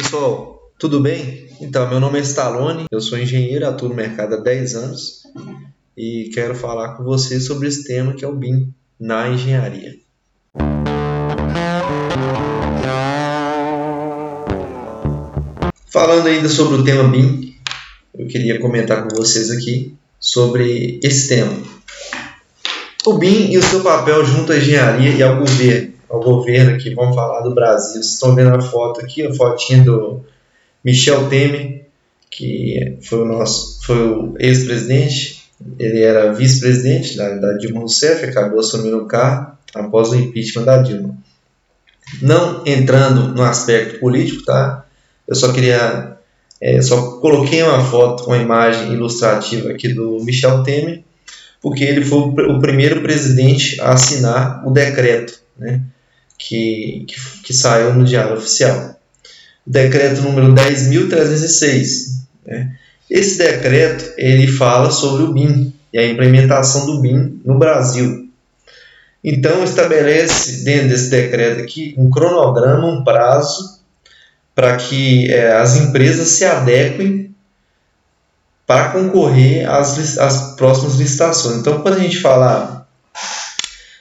Pessoal, tudo bem? Então, meu nome é Stallone, eu sou engenheiro, atuo no mercado há 10 anos e quero falar com vocês sobre esse tema que é o BIM na engenharia. Falando ainda sobre o tema BIM, eu queria comentar com vocês aqui sobre esse tema. O BIM e o seu papel junto à engenharia e ao governo ao governo aqui, vamos falar do Brasil. Vocês estão vendo a foto aqui, a fotinha do Michel Temer, que foi o nosso, foi o ex-presidente, ele era vice-presidente da, da, Dilma Rousseff, acabou assumindo o cargo após o impeachment da Dilma. Não entrando no aspecto político, tá? Eu só queria, é, só coloquei uma foto, uma imagem ilustrativa aqui do Michel Temer, porque ele foi o primeiro presidente a assinar o decreto, né? Que, que, que saiu no Diário Oficial. Decreto número 10.306. Né? Esse decreto ele fala sobre o BIM e a implementação do BIM no Brasil. Então, estabelece dentro desse decreto aqui um cronograma, um prazo para que é, as empresas se adequem para concorrer às, às próximas licitações. Então, quando a gente fala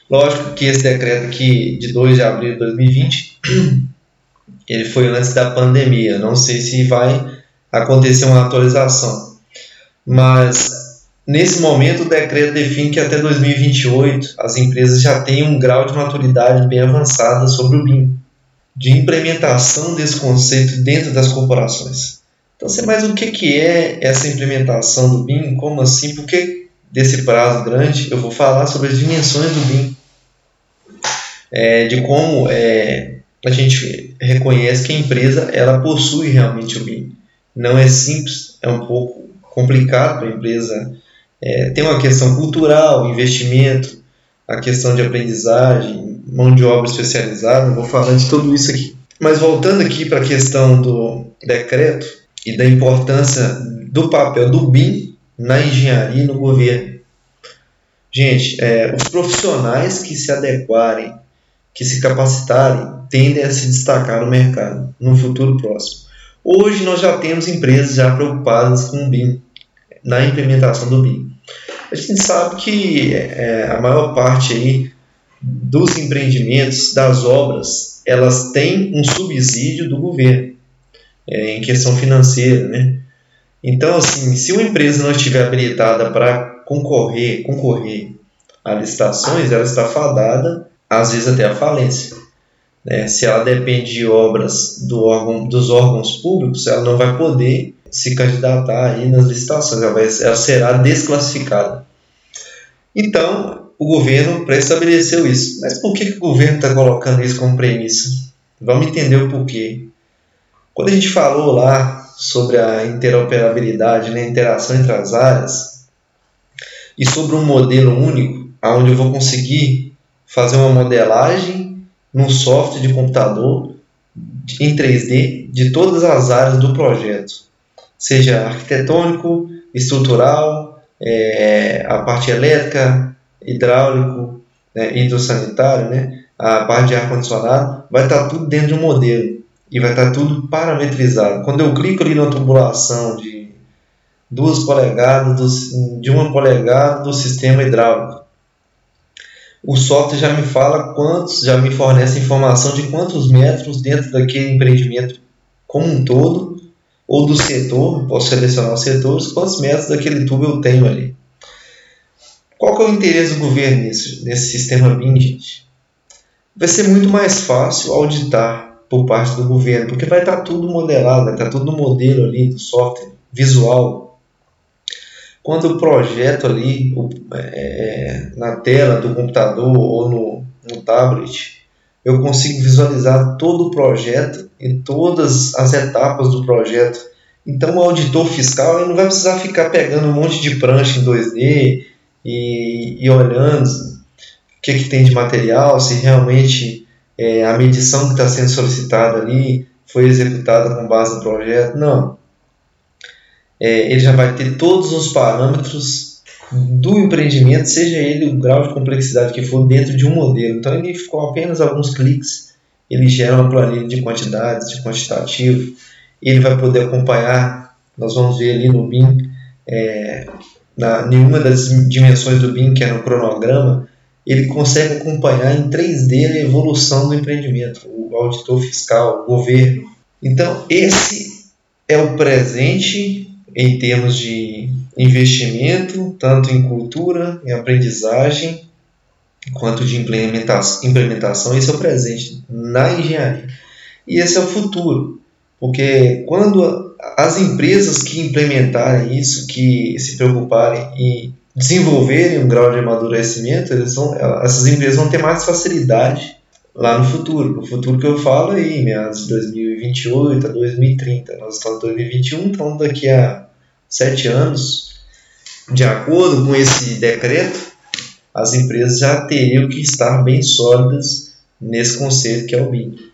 Lógico que esse decreto aqui de 2 de abril de 2020, ele foi antes da pandemia. Não sei se vai acontecer uma atualização. Mas nesse momento o decreto define que até 2028 as empresas já têm um grau de maturidade bem avançada sobre o BIM, de implementação desse conceito dentro das corporações. Então, mas o que, que é essa implementação do BIM? Como assim? Por que desse prazo grande? Eu vou falar sobre as dimensões do BIM é, de como é, a gente reconhece que a empresa ela possui realmente o BIM. Não é simples, é um pouco complicado para a empresa. É, tem uma questão cultural, investimento, a questão de aprendizagem, mão de obra especializada, vou falar de tudo isso aqui. Mas voltando aqui para a questão do decreto e da importância do papel do BIM na engenharia e no governo. Gente, é, os profissionais que se adequarem que se capacitarem tendem a se destacar no mercado no futuro próximo. Hoje nós já temos empresas já preocupadas com o BIM, na implementação do BIM. A gente sabe que é, a maior parte aí dos empreendimentos, das obras, elas têm um subsídio do governo é, em questão financeira, né? Então, assim, se uma empresa não estiver habilitada para concorrer, concorrer a licitações, ela está fadada às vezes até a falência. Né? Se ela depende de obras do órgão, dos órgãos públicos, ela não vai poder se candidatar aí nas licitações, ela, vai, ela será desclassificada. Então, o governo pré-estabeleceu isso. Mas por que, que o governo está colocando isso como premissa? Vamos entender o porquê. Quando a gente falou lá sobre a interoperabilidade, né, a interação entre as áreas, e sobre um modelo único, onde eu vou conseguir fazer uma modelagem num software de computador em 3D de todas as áreas do projeto, seja arquitetônico, estrutural, é, a parte elétrica, hidráulico, né, hidrossanitário, né, a parte de ar-condicionado, vai estar tudo dentro de um modelo e vai estar tudo parametrizado. Quando eu clico ali na tubulação de duas polegadas, de uma polegada do sistema hidráulico, o software já me fala quantos, já me fornece informação de quantos metros dentro daquele empreendimento como um todo, ou do setor, posso selecionar os setores, quantos metros daquele tubo eu tenho ali. Qual que é o interesse do governo nesse, nesse sistema BIM, gente? Vai ser muito mais fácil auditar por parte do governo, porque vai estar tudo modelado, vai estar tudo no modelo ali do software visual, quando o projeto ali o, é, na tela do computador ou no, no tablet, eu consigo visualizar todo o projeto e todas as etapas do projeto. Então o auditor fiscal ele não vai precisar ficar pegando um monte de prancha em 2D e, e olhando o que, que tem de material, se realmente é, a medição que está sendo solicitada ali foi executada com base no projeto. Não é, ele já vai ter todos os parâmetros do empreendimento, seja ele o grau de complexidade que for dentro de um modelo. Então ele ficou apenas alguns cliques ele gera uma planilha de quantidades, de quantitativo, ele vai poder acompanhar, nós vamos ver ali no BIM, é, na nenhuma das dimensões do BIM, que é no cronograma, ele consegue acompanhar em 3D a evolução do empreendimento, o auditor fiscal, o governo. Então, esse é o presente em termos de investimento, tanto em cultura, em aprendizagem, quanto de implementação, implementação. Esse é o presente na engenharia. E esse é o futuro, porque quando as empresas que implementarem isso, que se preocuparem em desenvolverem um grau de amadurecimento, eles vão, essas empresas vão ter mais facilidade lá no futuro. No futuro que eu falo aí, meados de 2028 a 2030. Nós estamos em 2021, então daqui a sete anos, de acordo com esse decreto, as empresas já teriam que estar bem sólidas nesse conceito que é o BIM.